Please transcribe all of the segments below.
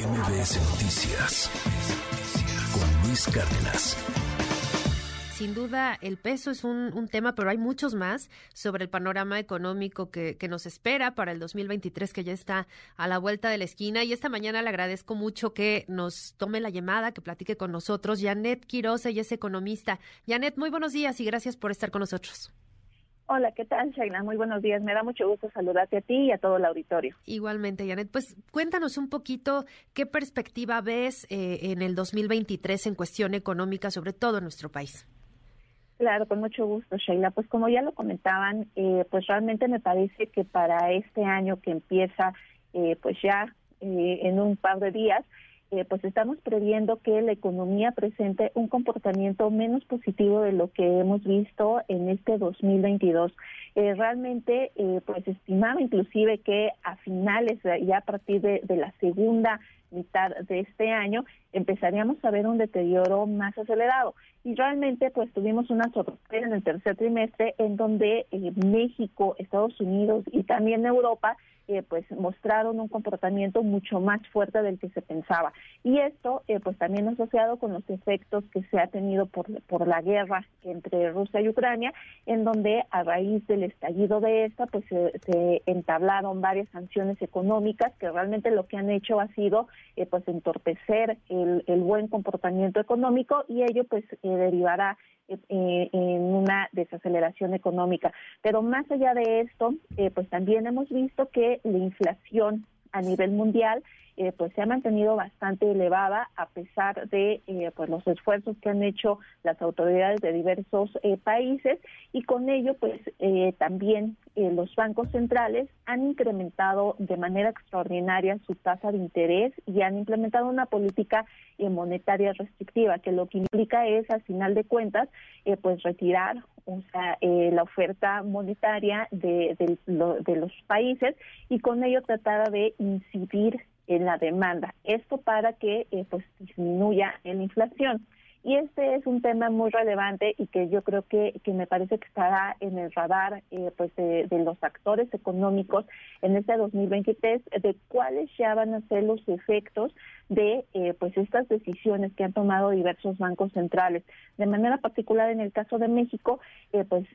MBS Noticias con Luis Cárdenas. Sin duda, el peso es un, tema, pero hay muchos más sobre el panorama económico que, nos espera para el 2023, que ya está a la vuelta de la esquina. Y esta mañana le agradezco mucho que nos tome la llamada, que platique con nosotros. Janet Quiroz, ella es economista. Janet, muy buenos días y gracias por estar con nosotros. Hola, ¿qué tal, Shaina? Muy buenos días. Me da mucho gusto saludarte a ti y a todo el auditorio. Igualmente, Janet. Pues cuéntanos un poquito qué perspectiva ves eh, en el 2023 en cuestión económica, sobre todo en nuestro país. Claro, con mucho gusto, Sheila. Pues como ya lo comentaban, eh, pues realmente me parece que para este año que empieza, eh, pues ya en un par de días, eh, pues estamos previendo que la economía presente un comportamiento menos positivo de lo que hemos visto en este 2022. Eh, realmente, eh, pues estimaba inclusive que a finales, ya a partir de, de la segunda mitad de este año empezaríamos a ver un deterioro más acelerado. Y realmente pues tuvimos una sorpresa en el tercer trimestre en donde México, Estados Unidos y también Europa eh, pues mostraron un comportamiento mucho más fuerte del que se pensaba. Y esto eh, pues también asociado con los efectos que se ha tenido por, por la guerra entre Rusia y Ucrania, en donde a raíz del estallido de esta pues se, entablaron varias sanciones económicas que realmente lo que han hecho ha sido eh, pues entorpecer el, el buen comportamiento económico y ello pues derivará eh, en una desaceleración económica. Pero más allá de esto, eh, pues también hemos visto que la inflación a nivel mundial eh, pues se ha mantenido bastante elevada a pesar de eh, pues los esfuerzos que han hecho las autoridades de diversos eh, países y con ello pues también los bancos centrales han incrementado de manera extraordinaria su tasa de interés y han implementado una política monetaria restrictiva que lo que implica es al final de cuentas pues retirar o sea, la oferta monetaria de, de, los países y con ello tratar de incidir en la demanda. Esto para que eh, pues disminuya la inflación. Y este es un tema muy relevante y que yo creo que, que me parece que estará en el radar eh, pues de, los actores económicos en este 2023 de cuáles ya van a ser los efectos de eh, pues estas decisiones que han tomado diversos bancos centrales. De manera particular en el caso de México, pues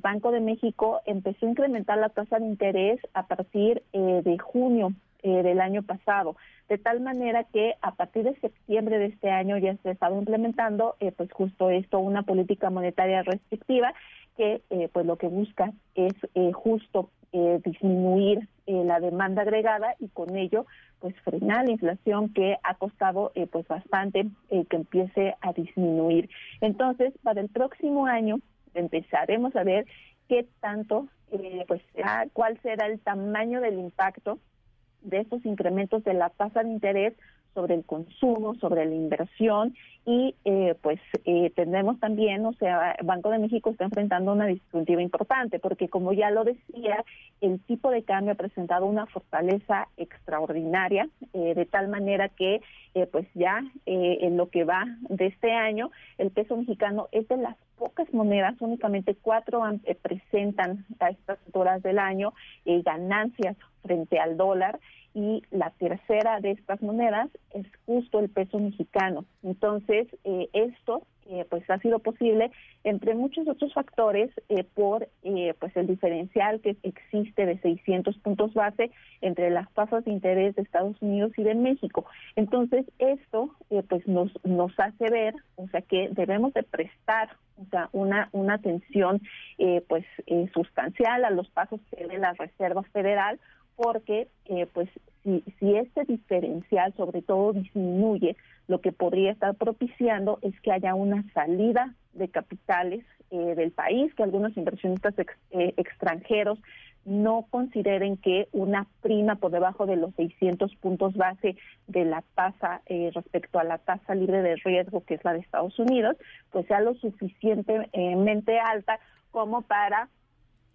Banco de México empezó a incrementar la tasa de interés a partir de junio eh, del año pasado, de tal manera que a partir de septiembre de este año ya se estaba implementando, eh, pues justo esto, una política monetaria restrictiva que eh, pues lo que busca es justo disminuir la demanda agregada y con ello pues frenar la inflación que ha costado pues bastante que empiece a disminuir. Entonces, para el próximo año empezaremos a ver qué tanto, pues, cuál será el tamaño del impacto de estos incrementos de la tasa de interés sobre el consumo, sobre la inversión y eh, pues eh, tenemos también, o sea, Banco de México está enfrentando una disyuntiva importante porque como ya lo decía, el tipo de cambio ha presentado una fortaleza extraordinaria eh, de tal manera que eh, pues ya en lo que va de este año el peso mexicano es de las pocas monedas, únicamente cuatro presentan a estas horas del año ganancias frente al dólar y la tercera de estas monedas es justo el peso mexicano. Entonces, eh, esto eh, pues ha sido posible entre muchos otros factores eh, por eh, pues el diferencial que existe de 600 puntos base entre las tasas de interés de Estados Unidos y de México. Entonces, esto pues nos nos hace ver, o sea, que debemos de prestar o sea, una una atención pues sustancial a los pasos que dé la Reserva Federal porque eh, pues si, si este diferencial sobre todo disminuye, lo que podría estar propiciando es que haya una salida de capitales eh, del país, que algunos inversionistas eh, extranjeros no consideren que una prima por debajo de los 600 puntos base de la tasa respecto a la tasa libre de riesgo, que es la de Estados Unidos, pues sea lo suficientemente alta como para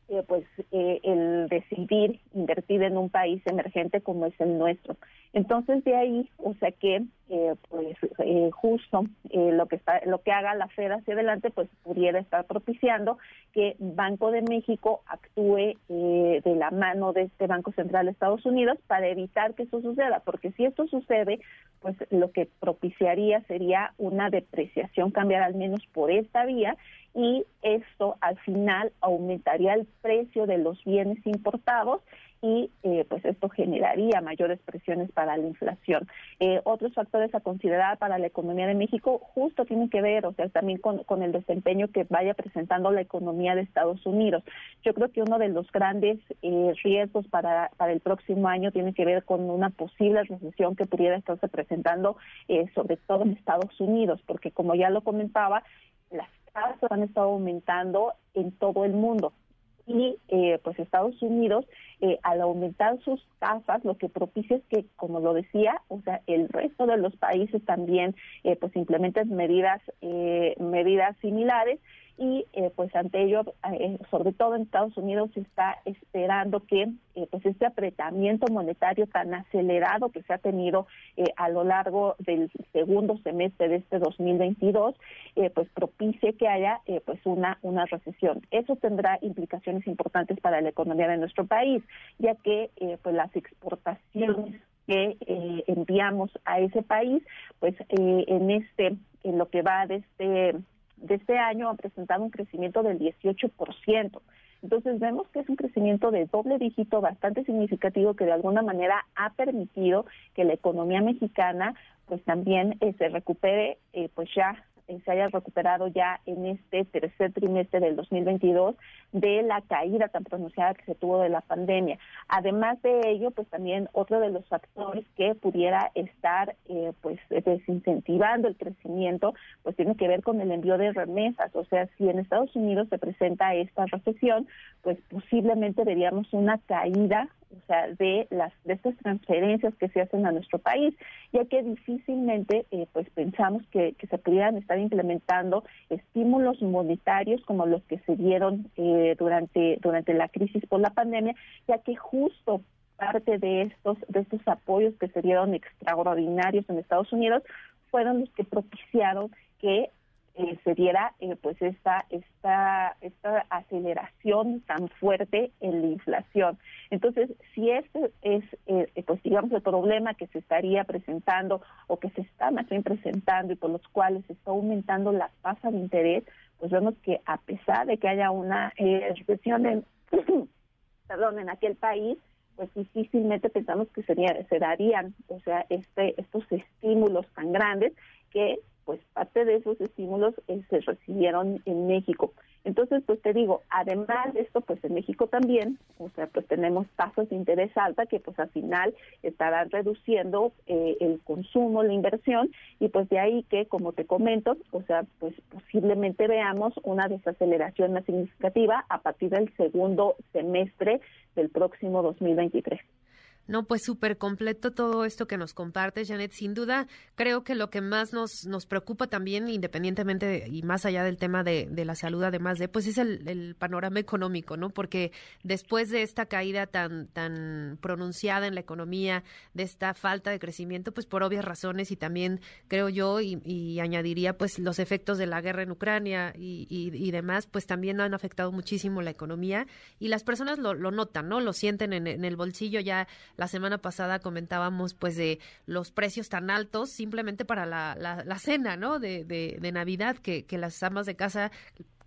eh, pues eh, el decidir invertir en un país emergente como es el nuestro. Entonces de ahí, o sea que eh, pues eh, justo eh, lo que está lo que haga la Fed hacia adelante pues pudiera estar propiciando que Banco de México actúe de la mano de este Banco Central de Estados Unidos para evitar que eso suceda porque si esto sucede pues lo que propiciaría sería una depreciación cambiar al menos por esta vía y esto al final aumentaría el precio de los bienes importados y eh, pues esto generaría mayores presiones para la inflación. Eh, otros factores a considerar para la economía de México justo tienen que ver, o sea, también con, el desempeño que vaya presentando la economía de Estados Unidos. Yo creo que uno de los grandes eh, riesgos para, para el próximo año tiene que ver con una posible recesión que pudiera estarse presentando, sobre todo en Estados Unidos, porque como ya lo comentaba, las tasas han estado aumentando en todo el mundo y eh, pues Estados Unidos eh, al aumentar sus tasas lo que propicia es que como lo decía o sea el resto de los países también eh, pues implementen medidas medidas similares y eh, pues ante ello, eh, sobre todo en Estados Unidos, se está esperando que eh, pues este apretamiento monetario tan acelerado que se ha tenido a lo largo del segundo semestre de este 2022, pues propicie que haya pues una una recesión. Eso tendrá implicaciones importantes para la economía de nuestro país, ya que pues las exportaciones que enviamos a ese país, pues en este en lo que va de este de este año ha presentado un crecimiento del 18%. Entonces vemos que es un crecimiento de doble dígito bastante significativo que de alguna manera ha permitido que la economía mexicana pues también eh, se recupere eh, pues ya eh, se haya recuperado ya en este tercer trimestre del 2022 de la caída tan pronunciada que se tuvo de la pandemia. Además de ello, pues también otro de los factores que pudiera estar eh, pues desincentivando el crecimiento, pues tiene que ver con el envío de remesas. O sea, si en Estados Unidos se presenta esta recesión, pues posiblemente veríamos una caída o sea, de las de estas transferencias que se hacen a nuestro país, ya que difícilmente eh, pues pensamos que, que, se pudieran estar implementando estímulos monetarios como los que se dieron eh, durante durante la crisis por la pandemia, ya que justo parte de estos de estos apoyos que se dieron extraordinarios en Estados Unidos fueron los que propiciaron que eh, se diera eh, pues esta esta esta aceleración tan fuerte en la inflación. Entonces si este es eh, pues digamos el problema que se estaría presentando o que se está más bien presentando y por los cuales se está aumentando la tasa de interés pues vemos que a pesar de que haya una recesión en perdón en aquel país pues difícilmente pensamos que sería, se darían, o sea, este, estos estímulos tan grandes que pues parte de esos estímulos eh, se recibieron en México. Entonces, pues te digo, además de esto, pues en México también, o sea, pues tenemos tasas de interés alta que pues al final estarán reduciendo eh, el consumo, la inversión, y pues de ahí que, como te comento, o sea, pues posiblemente veamos una desaceleración más significativa a partir del segundo semestre del próximo 2023. No, pues súper completo todo esto que nos compartes, Janet. Sin duda, creo que lo que más nos, nos preocupa también, independientemente y más allá del tema de, de, la salud, además de, pues es el, panorama económico, ¿no? Porque después de esta caída tan, tan pronunciada en la economía, de esta falta de crecimiento, pues por obvias razones y también creo yo, y, y añadiría, pues los efectos de la guerra en Ucrania y, y, y, demás, pues también han afectado muchísimo la economía y las personas lo, lo notan, ¿no? Lo sienten en, en el bolsillo ya la semana pasada comentábamos pues de los precios tan altos simplemente para la, la, cena, ¿no? De, de, Navidad, que, que las amas de casa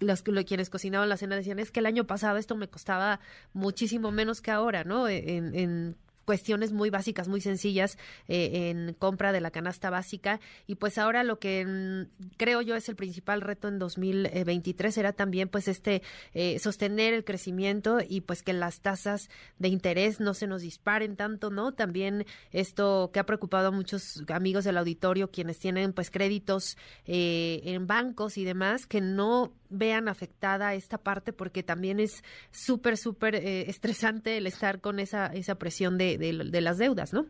los, quienes cocinaban la cena decían es que el año pasado esto me costaba muchísimo menos que ahora, ¿no? En, en cuestiones muy básicas, muy sencillas eh, en compra de la canasta básica. Y pues ahora lo que mm, creo yo es el principal reto en 2023 será también pues este eh, sostener el crecimiento y pues que las tasas de interés no se nos disparen tanto, ¿no? También esto que ha preocupado a muchos amigos del auditorio, quienes tienen pues créditos eh, en bancos y demás, que no vean afectada esta parte porque también es súper, súper eh, estresante el estar con esa, esa presión de, de, las deudas, ¿no?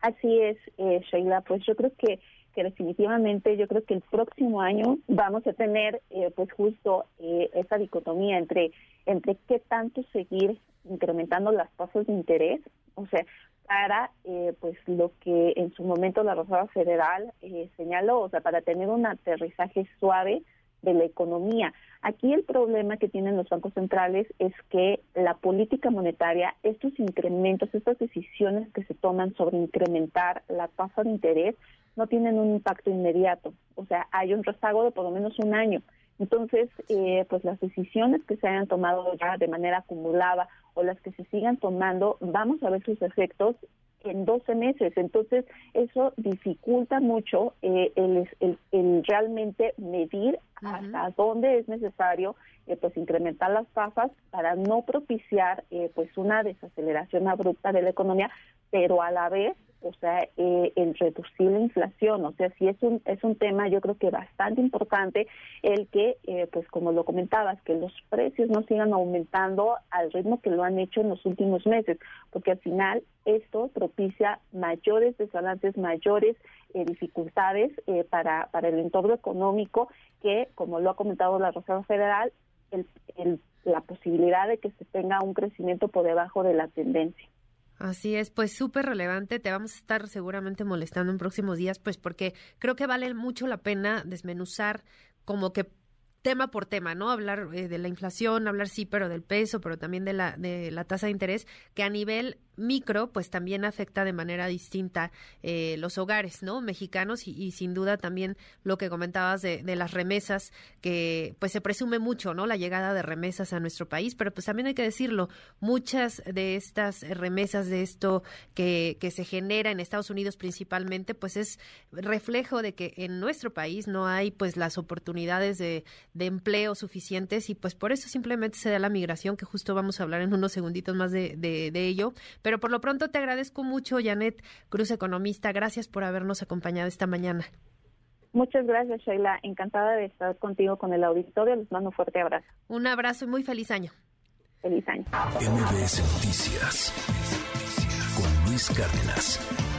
Así es, eh, Sheila, pues yo creo que, que definitivamente, yo creo que el próximo año vamos a tener eh, pues justo eh, esa dicotomía entre, entre qué tanto seguir incrementando las tasas de interés, o sea, para eh, pues lo que en su momento la Reserva Federal eh, señaló, o sea, para tener un aterrizaje suave de la economía. Aquí el problema que tienen los bancos centrales es que la política monetaria, estos incrementos, estas decisiones que se toman sobre incrementar la tasa de interés, no tienen un impacto inmediato. O sea, hay un rezago de por lo menos un año. Entonces, eh, pues las decisiones que se hayan tomado ya de manera acumulada o las que se sigan tomando, vamos a ver sus efectos en 12 meses. Entonces, eso dificulta mucho eh, el, realmente medir hasta dónde es necesario eh, pues incrementar las tasas para no propiciar pues una desaceleración abrupta de la economía, pero a la vez o sea, eh, el reducir la inflación, o sea, sí es un, es un tema yo creo que bastante importante el que, eh, pues como lo comentabas, que los precios no sigan aumentando al ritmo que lo han hecho en los últimos meses, porque al final esto propicia mayores desbalances, mayores eh, dificultades eh, para, para el entorno económico que, como lo ha comentado la Reserva Federal, el, el, la posibilidad de que se tenga un crecimiento por debajo de la tendencia. Así es, pues súper relevante. Te vamos a estar seguramente molestando en próximos días, pues porque creo que vale mucho la pena desmenuzar como que tema por tema, ¿no? Hablar eh, de la inflación, hablar sí, pero del peso, pero también de la, de la tasa de interés, que a nivel micro, pues también afecta de manera distinta eh, los hogares, ¿no? Mexicanos y, sin duda también lo que comentabas de, de, las remesas, que pues se presume mucho, ¿no? La llegada de remesas a nuestro país, pero pues también hay que decirlo, muchas de estas remesas, de esto que, que se genera en Estados Unidos principalmente, pues es reflejo de que en nuestro país no hay pues las oportunidades de, de empleo suficientes y pues por eso simplemente se da la migración, que justo vamos a hablar en unos segunditos más de, de, de ello pero por lo pronto te agradezco mucho, Janet Cruz, economista. Gracias por habernos acompañado esta mañana. Muchas gracias, Sheila. Encantada de estar contigo con el auditorio. Les mando un fuerte abrazo. Un abrazo y muy feliz año. Feliz año. MBS Noticias con Luis Cárdenas.